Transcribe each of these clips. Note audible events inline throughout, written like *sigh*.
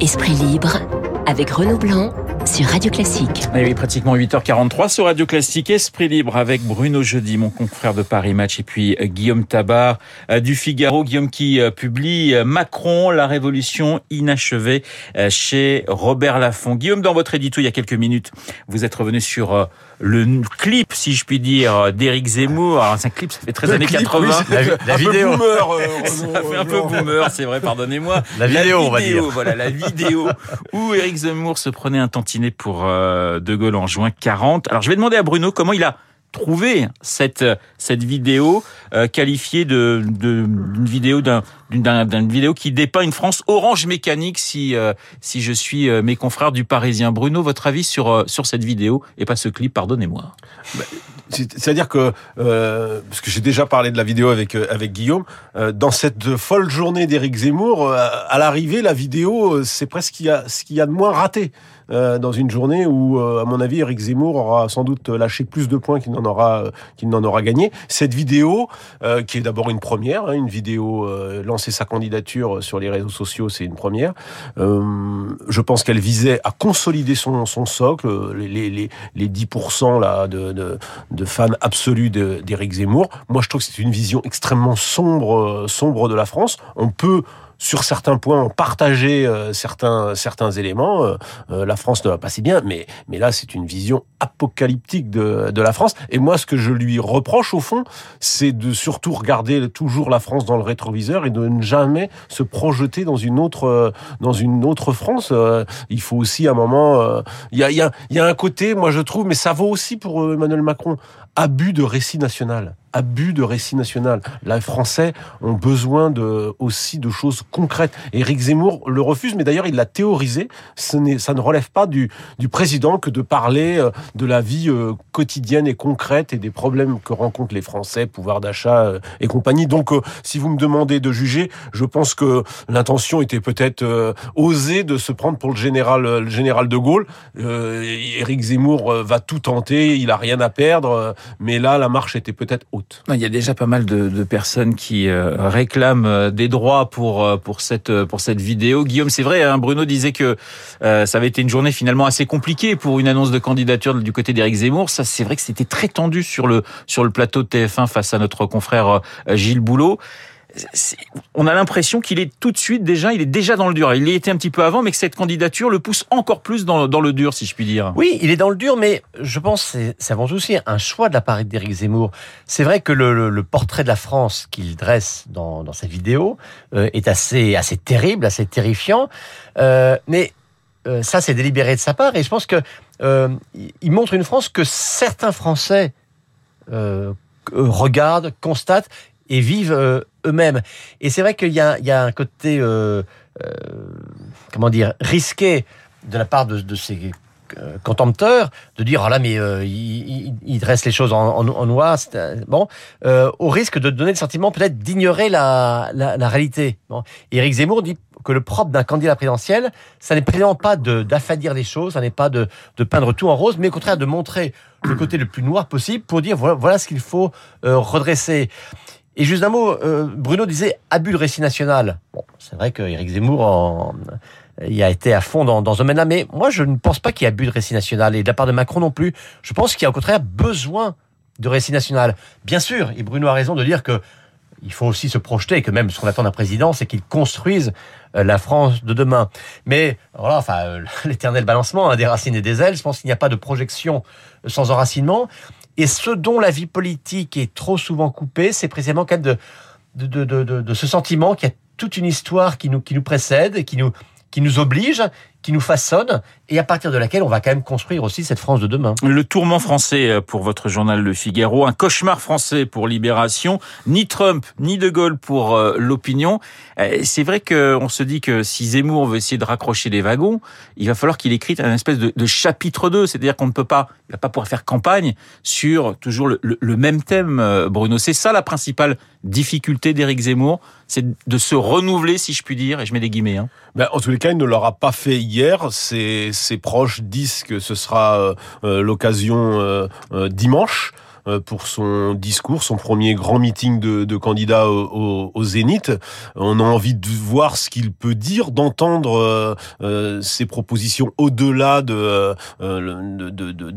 Esprit libre avec Renaud Blanc sur Radio Classique. Et oui, pratiquement 8h43 sur Radio Classique, Esprit Libre avec Bruno Jeudi, mon confrère de Paris Match, et puis euh, Guillaume Tabar euh, du Figaro. Guillaume qui euh, publie Macron, la révolution inachevée chez Robert Laffont. Guillaume, dans votre édito il y a quelques minutes, vous êtes revenu sur le clip, si je puis dire, d'Éric Zemmour. Alors, c'est un clip, ça fait très années 80. la, vidéo. Boomer, *laughs* ça fait un peu boomer, c'est vrai, pardonnez-moi. La vidéo, on va dire. Voilà, la vidéo où Éric Zemmour se prenait un tantinet pour euh, De Gaulle en juin 40. Alors, je vais demander à Bruno comment il a trouvé cette cette vidéo euh, qualifiée de d'une vidéo d'un d'une vidéo qui dépeint une France orange mécanique si euh, si je suis euh, mes confrères du Parisien. Bruno votre avis sur sur cette vidéo et pas ce clip pardonnez-moi. Bah, c'est-à-dire que parce que j'ai déjà parlé de la vidéo avec avec Guillaume dans cette folle journée d'Éric Zemmour à l'arrivée la vidéo c'est presque ce qu'il y a de moins raté dans une journée où, à mon avis, Eric Zemmour aura sans doute lâché plus de points qu'il n'en aura qu'il n'en aura gagné. Cette vidéo, qui est d'abord une première, hein, une vidéo lancer sa candidature sur les réseaux sociaux, c'est une première. Euh, je pense qu'elle visait à consolider son, socle, les, les, les 10% là, de fans absolus d'Éric Zemmour. Moi, je trouve que c'est une vision extrêmement sombre, sombre de la France. On peut sur certains points, partager euh, certains certains éléments. Euh, euh, la France ne va pas si bien, mais mais là c'est une vision apocalyptique de de la France. Et moi, ce que je lui reproche au fond, c'est de surtout regarder toujours la France dans le rétroviseur et de ne jamais se projeter dans une autre dans une autre France. il faut aussi à un moment, il y a il y a y a un côté, moi je trouve, mais ça vaut aussi pour Emmanuel Macron, abus de récit national abus de récit national. Les Français ont besoin de, aussi de choses concrètes. Éric Zemmour le refuse, mais d'ailleurs il l'a théorisé. Ce ça ne relève pas du, du président que de parler euh, de la vie euh, quotidienne et concrète et des problèmes que rencontrent les Français, pouvoir d'achat euh, et compagnie. Donc, si vous me demandez de juger, je pense que l'intention était peut-être osée de se prendre pour le général, le général de Gaulle. Éric Zemmour va tout tenter, il a rien à perdre, mais là la marche était peut-être haute. Il y a déjà pas mal de, de personnes qui euh, réclament euh, des droits pour euh, pour cette pour cette vidéo. Guillaume, c'est vrai. Hein, Bruno disait que ça avait été une journée finalement assez compliquée pour une annonce de candidature du côté d'Éric Zemmour. Ça, c'est vrai que c'était très tendu sur le sur le plateau de TF1 face à notre confrère Gilles Boulot on a l'impression qu'il est tout de suite déjà, il est déjà dans le dur. Il y était un petit peu avant, mais que cette candidature le pousse encore plus dans, le dur, si je puis dire. Oui, il est dans le dur, mais je pense que c'est avant tout aussi un choix de la part d'Éric Zemmour. C'est vrai que le, portrait de la France qu'il dresse dans, sa vidéo euh, est assez, assez terrible, assez terrifiant. Euh, mais euh, ça, c'est délibéré de sa part, et je pense que il montre une France que certains Français regardent, constatent et vivent euh, eux-mêmes. Et c'est vrai qu'il y, a, un côté, euh, euh, comment dire, risqué de la part de, ces euh, contempteurs de dire ah là mais euh, il, les choses en, en, en noir bon au risque de donner le sentiment peut-être d'ignorer la, la, réalité bon. Éric Zemmour dit que le propre d'un candidat présidentiel ça n'est précisément pas d'affadir les choses ça n'est pas de, peindre tout en rose mais au contraire de montrer le côté le plus noir possible pour dire voilà ce qu'il faut redresser et juste un mot, euh, Bruno disait abus de récit national. Bon, c'est vrai que Éric Zemmour en, a été à fond dans, dans ce domaine-là, mais moi je ne pense pas qu'il y ait abus de récit national, et de la part de Macron non plus. Je pense qu'il y a au contraire besoin de récit national. Bien sûr, et Bruno a raison de dire que il faut aussi se projeter, et que même ce qu'on attend d'un président, c'est qu'il construise euh, la France de demain. Mais voilà, enfin, euh, *laughs* l'éternel balancement hein, des racines et des ailes, je pense qu'il n'y a pas de projection sans enracinement. Et ce dont la vie politique est trop souvent coupée, c'est précisément quand de, ce sentiment qu'il y a toute une histoire qui nous, qui nous précède, qui nous, qui nous oblige, qui nous façonne et à partir de laquelle on va quand même construire aussi cette France de demain. Le tourment français euh, pour votre journal Le Figaro, un cauchemar français pour Libération, ni Trump ni De Gaulle pour euh, l'opinion. Euh, c'est vrai qu'on se dit que si Zemmour veut essayer de raccrocher les wagons, il va falloir qu'il écrive un espèce de, de chapitre 2, c'est-à-dire qu'on ne peut pas, il va pas pouvoir faire campagne sur toujours le, le même thème, Bruno. C'est ça la principale difficulté d'Éric Zemmour, c'est de se renouveler, si je puis dire, et je mets des guillemets. Hein. Ben, en tous les cas, il ne l'aura pas fait hier. Ses, ses proches disent que ce sera euh, euh, l'occasion euh, dimanche. Pour son discours, son premier grand meeting de, de candidat au, Zénith. On a envie de voir ce qu'il peut dire, d'entendre ses propositions au-delà de,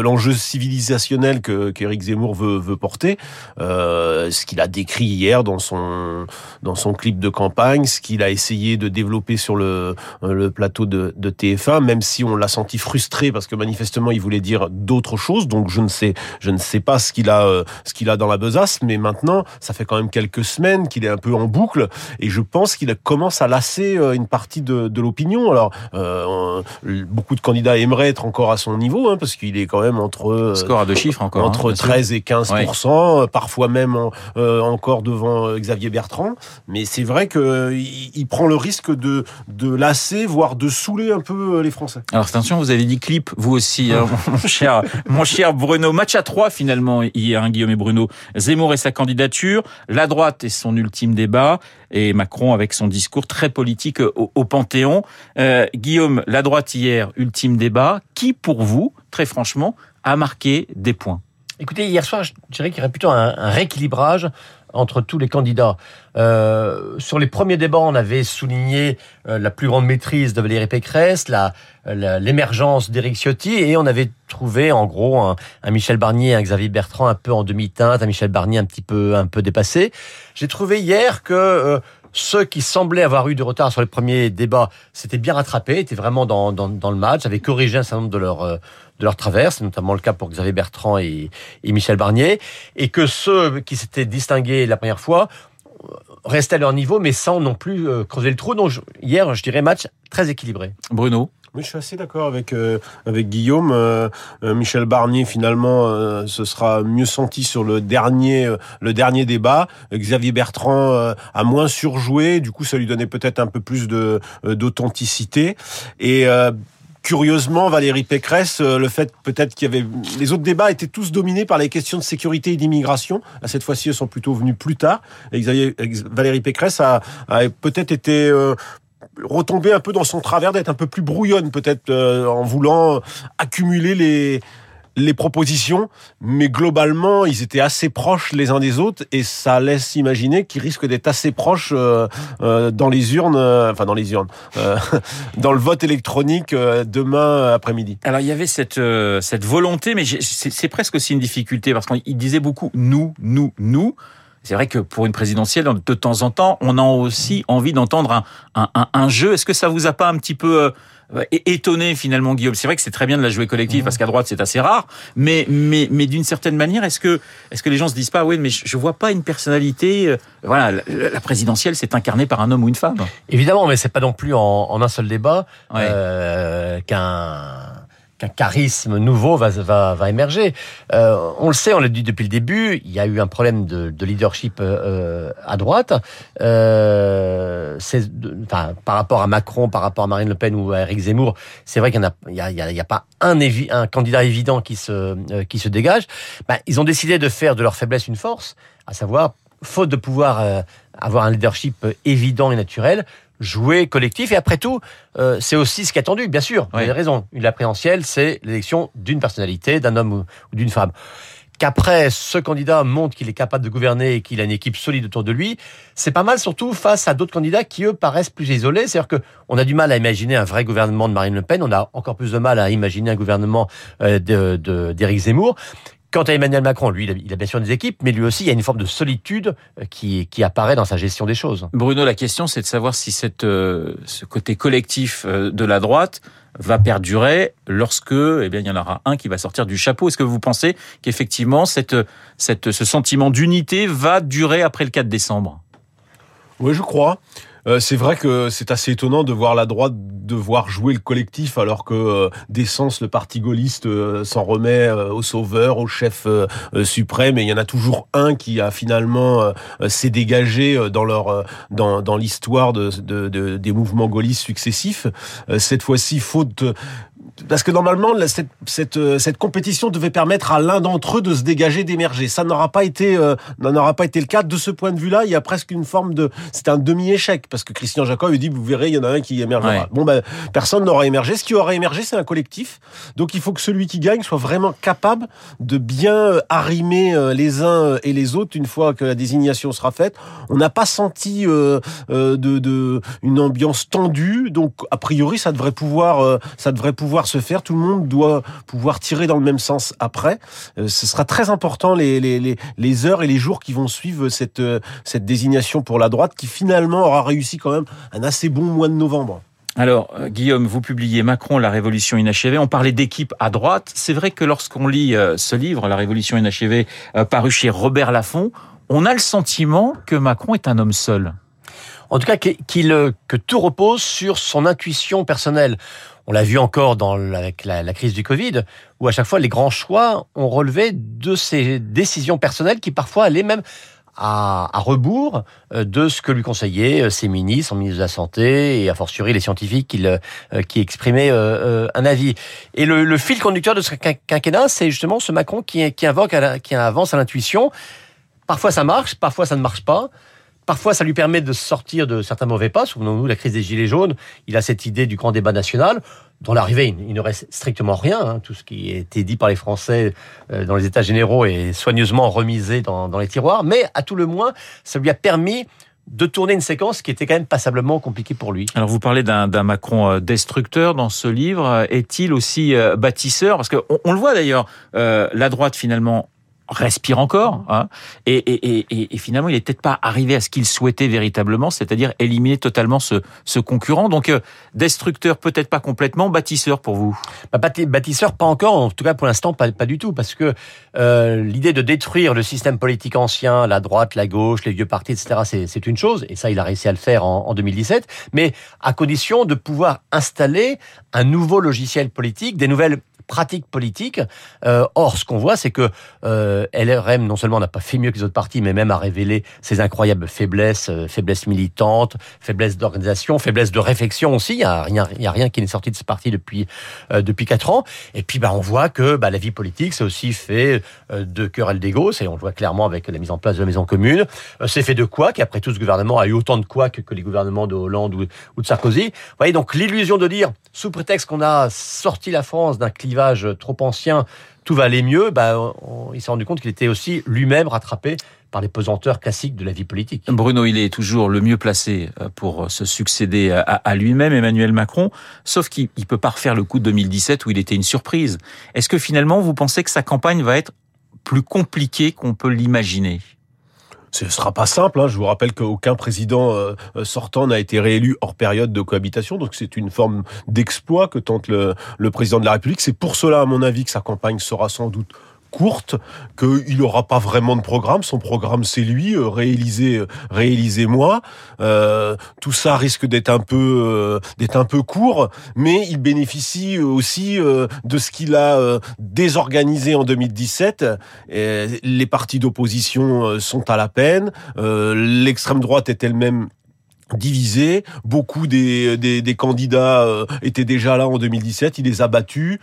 l'enjeu civilisationnel que qu'Éric Zemmour veut, porter. ce qu'il a décrit hier dans son dans son clip de campagne, ce qu'il a essayé de développer sur le, le plateau de, de TF1, même si on l'a senti frustré parce que manifestement il voulait dire d'autres choses. Donc je ne sais, je ne sais pas ce qu'il a, euh, ce qu'il a dans la besace, mais maintenant ça fait quand même quelques semaines qu'il est un peu en boucle et je pense qu'il commence à lasser euh, une partie de, de l'opinion. Alors euh, beaucoup de candidats aimeraient être encore à son niveau hein, parce qu'il est quand même entre score à deux chiffres encore entre hein, 13 et 15% parfois même encore devant Xavier Bertrand. Mais c'est vrai que il, il prend le risque de de lasser, voire de saouler un peu les Français. Alors attention, vous avez dit clip, vous aussi, hein, *laughs* mon, cher, mon cher Bruno. Match à trois finalement hein, Guillaume et Bruno. Zemmour et sa candidature, la droite et son ultime débat, et Macron avec son discours très politique au, au Panthéon. Euh, Guillaume, la droite hier, ultime débat. Qui pour vous, très franchement, a marqué des points? Écoutez, hier soir, je dirais qu'il y aurait plutôt un, un rééquilibrage entre tous les candidats. Euh, sur les premiers débats, on avait souligné euh, la plus grande maîtrise de Valérie Pécresse, l'émergence d'Éric Ciotti, et on avait trouvé en gros un, Michel Barnier, un Xavier Bertrand un peu en demi-teinte, un Michel Barnier un petit peu un peu dépassé. J'ai trouvé hier que euh, ceux qui semblaient avoir eu du retard sur les premiers débats s'étaient bien rattrapés, étaient vraiment dans, le match, avaient corrigé un certain nombre de leurs de leurs traverses, notamment le cas pour Xavier Bertrand et Michel Barnier, et que ceux qui s'étaient distingués la première fois restaient à leur niveau, mais sans non plus euh, creuser le trou. Donc hier, je dirais match très équilibré. Bruno oui, je suis assez d'accord avec euh, avec Guillaume. Euh, euh Michel Barnier finalement euh, ce sera mieux senti sur le dernier euh, le dernier débat. Xavier Bertrand a moins surjoué, du coup ça lui donnait peut-être un peu plus de d'authenticité et curieusement, Valérie Pécresse, le fait peut-être qu'il y avait les autres débats étaient tous dominés par les questions de sécurité et d'immigration. Cette fois-ci, elles sont plutôt venues plus tard. Et Valérie Pécresse a, peut-être été retomber un peu dans son travers, d'être un peu plus brouillonne peut-être euh, en voulant accumuler les les propositions, mais globalement, ils étaient assez proches les uns des autres, et ça laisse imaginer qu'ils risquent d'être assez proches euh, euh, dans les urnes, euh, enfin dans les urnes, euh, *laughs* dans le vote électronique euh, demain après-midi. Alors il y avait cette cette volonté, mais c'est presque aussi une difficulté parce qu'il disait beaucoup nous, nous, nous c'est vrai que pour une présidentielle, de temps en temps, on a aussi envie d'entendre un, un, un, un, jeu. Est-ce que ça vous a pas un petit peu euh, étonné finalement, Guillaume? C'est vrai que c'est très bien de la jouer collective mmh. parce qu'à droite c'est assez rare, mais mais mais d'une certaine manière, est-ce que est-ce que les gens se disent pas, oui, mais je, vois pas une personnalité. Euh, voilà, la, la présidentielle c'est incarné par un homme ou une femme? Évidemment, mais c'est pas non plus en, en un seul débat ouais. euh, qu'un qu'un charisme nouveau va, émerger. Euh, on le sait, on l'a dit depuis le début, il y a eu un problème de, de leadership euh, à droite. Euh, par rapport à Macron, par rapport à Marine Le Pen ou à Eric Zemmour, c'est vrai qu'il n'y a, pas un, un candidat évident qui se, euh, dégage. Ben, ils ont décidé de faire de leur faiblesse une force, à savoir, faute de pouvoir euh, avoir un leadership évident et naturel, jouer collectif. Et après tout, euh, c'est aussi ce qui est attendu, bien sûr. Vous avez raison. Une présidentielle, c'est l'élection d'une personnalité, d'un homme ou, d'une femme. Qu'après, ce candidat montre qu'il est capable de gouverner et qu'il a une équipe solide autour de lui, c'est pas mal, surtout face à d'autres candidats qui, eux, paraissent plus isolés. C'est-à-dire qu'on a du mal à imaginer un vrai gouvernement de Marine Le Pen, on a encore plus de mal à imaginer un gouvernement euh, d'Éric de, Zemmour. Quant à Emmanuel Macron, lui, il a, bien sûr des équipes, mais lui aussi, il y a une forme de solitude euh, qui, qui apparaît dans sa gestion des choses. Bruno, la question, c'est de savoir si cette, euh, ce côté collectif euh, de la droite va perdurer lorsque, eh bien, il y en aura un qui va sortir du chapeau. Est-ce que vous pensez qu'effectivement, cette, cette, ce sentiment d'unité va durer après le 4 décembre? Oui, je crois. Euh, c'est vrai que c'est assez étonnant de voir la droite devoir jouer le collectif alors que euh, d'essence le parti gaulliste euh, s'en remet au sauveur, au chef suprême et il y en a toujours un qui a finalement s'est dégagé dans leur dans, l'histoire de, de, de, des mouvements gaullistes successifs. cette fois-ci, faute parce que normalement cette, cette, euh, cette compétition devait permettre à l'un d'entre eux de se dégager, d'émerger. Ça n'aura pas été euh, n'aura pas été le cas. De ce point de vue-là, il y a presque une forme de c'est un demi-échec parce que Christian Jacob dit vous verrez, il y en a un qui émergera. Ouais. Bon ben personne n'aura émergé. Ce qui aura émergé, c'est un collectif. Donc il faut que celui qui gagne soit vraiment capable de bien euh, arrimer euh, les uns et les autres une fois que la désignation sera faite. On n'a pas senti euh, euh, de, de une ambiance tendue, donc a priori ça devrait pouvoir ça devrait pouvoir se faire. Tout le monde doit pouvoir tirer dans le même sens après. Euh, ce sera très important les, heures et les jours qui vont suivre cette euh, cette désignation pour la droite, qui finalement aura réussi quand même un assez bon mois de novembre. Alors, euh, Guillaume, vous publiez Macron, la révolution inachevée. On parlait d'équipe à droite. C'est vrai que lorsqu'on lit ce livre, La révolution inachevée, paru chez Robert Laffont, on a le sentiment que Macron est un homme seul. En tout cas, que tout repose sur son intuition personnelle. On l'a vu encore dans la- avec la, la crise du Covid, où à chaque fois les grands choix ont relevé de ses décisions personnelles qui parfois allaient même à, rebours euh, de ce que lui conseillaient euh, ses ministres, son ministre de la Santé et a fortiori les scientifiques euh, qui exprimaient un avis. Et le, fil conducteur de ce quin- quinquennat, c'est justement ce Macron qui, invoque, qui avance à l'intuition. Parfois ça marche, parfois ça ne marche pas. Parfois, ça lui permet de sortir de certains mauvais pas. Souvenons-nous, la crise des Gilets jaunes, il a cette idée du grand débat national, dont l'arrivée, il, ne reste strictement rien. hein. Tout ce qui a été dit par les Français euh, dans les États généraux est soigneusement remisé dans, dans les tiroirs. Mais à tout le moins, ça lui a permis de tourner une séquence qui était quand même passablement compliquée pour lui. Alors, vous parlez d'un Macron euh, destructeur dans ce livre. Euh, Est-il aussi bâtisseur? Parce qu'on on le voit d'ailleurs, la droite finalement respire encore, hein, et, finalement il est peut-être pas arrivé à ce qu'il souhaitait véritablement, c'est-à-dire éliminer totalement ce, concurrent. Donc euh, destructeur peut-être pas complètement, bâtisseur pour vous? Bah, bâti- bâtisseur, pas encore. En tout cas, pour l'instant, pas, du tout, parce que euh, l'idée de détruire le système politique ancien, la droite, la gauche, les vieux partis, etc., c'est une chose, et ça, il a réussi à le faire en, en 2017, mais à condition de pouvoir installer un nouveau logiciel politique, des nouvelles pratiques politiques. Euh, or, ce qu'on voit, c'est que euh, LRM non seulement n'a pas fait mieux que les autres partis, mais même a révélé ses incroyables faiblesses, euh, faiblesses militantes, faiblesses d'organisation, faiblesses de réflexion aussi. Il y a rien, a rien qui n'est sorti de ce parti depuis depuis quatre ans. Et puis, bah, on voit que bah, la vie politique, c'est aussi fait de querelles d'ego. Et on le voit clairement avec la mise en place de la maison commune. C'est fait de quoi Après tout, ce gouvernement a eu autant de quoi que, les gouvernements de Hollande ou, ou de Sarkozy. Vous voyez, donc l'illusion de dire, sous prétexte qu'on a sorti la France d'un trop ancien, tout va aller mieux, bah, il s'est rendu compte qu'il était aussi lui-même rattrapé par les pesanteurs classiques de la vie politique. Bruno, il est toujours le mieux placé euh, pour se succéder à lui-même, Emmanuel Macron, sauf qu'il ne peut pas refaire le coup de 2017 où il était une surprise. Est-ce que finalement, vous pensez que sa campagne va être plus compliquée qu'on peut l'imaginer? Ce sera pas simple. Hein. Je vous rappelle qu'aucun président euh, sortant n'a été réélu hors période de cohabitation. Donc c'est une forme d'exploit que tente le président de la République. C'est pour cela, à mon avis, que sa campagne sera sans doute courte, qu'il n'aura pas vraiment de programme. Son programme, c'est lui, euh, réalisé, euh, réalisé moi. Euh, tout ça risque d'être un peu, euh, d'être un peu court, mais il bénéficie aussi de ce qu'il a désorganisé en 2017. Et les partis d'opposition sont à la peine. L'extrême droite est elle-même divisée. Beaucoup des, des, candidats étaient déjà là en 2017. Il les a battus.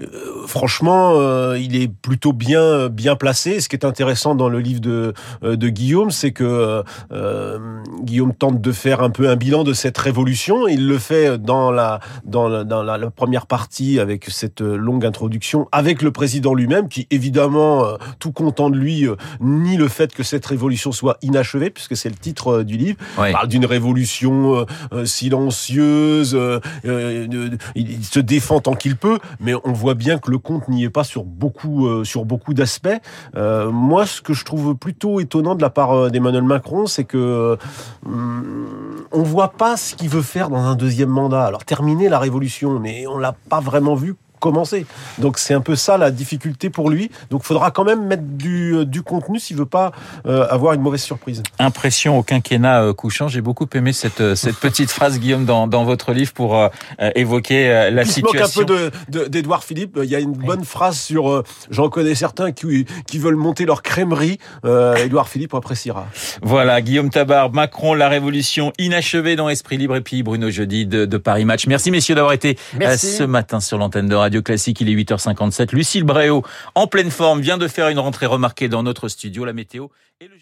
Euh, franchement, euh, il est plutôt bien bien placé. Ce qui est intéressant dans le livre de euh, de Guillaume, c'est que euh, Guillaume tente de faire un peu un bilan de cette révolution. Il le fait dans la dans la, dans la, la première partie avec cette longue introduction avec le président lui-même, qui évidemment tout content de lui nie le fait que cette révolution soit inachevée, puisque c'est le titre du livre. Ouais. Il parle d'une révolution silencieuse. euh, euh, il se défend tant qu'il peut, mais on voit bien que le compte n'y est pas sur beaucoup euh, sur beaucoup d'aspects. Euh, moi, ce que je trouve plutôt étonnant de la part euh, d'Emmanuel Macron, c'est que on voit pas ce qu'il veut faire dans un deuxième mandat. Alors terminer la révolution, mais on l'a pas vraiment vu commencer. Donc c'est un peu ça la difficulté pour lui. Donc il faudra quand même mettre du, euh, du contenu s'il veut pas euh, avoir une mauvaise surprise. Impression au quinquennat euh, couchant. J'ai beaucoup aimé cette, cette petite *laughs* phrase, Guillaume, dans, dans votre livre pour euh, évoquer la il situation. Se moque un peu d'Edouard de, Philippe. Il y a une bonne phrase sur, j'en connais certains qui, qui veulent monter leur crèmerie. Edouard Philippe appréciera. Voilà, Guillaume Tabar, Macron, la révolution inachevée dans Esprit Libre et puis Bruno Jeudi de, de Paris Match. Merci messieurs d'avoir été Merci. ce matin sur l'antenne de Classique. Il est 8h57. Lucille Bréau, en pleine forme, vient de faire une rentrée remarquée dans notre studio. La météo et le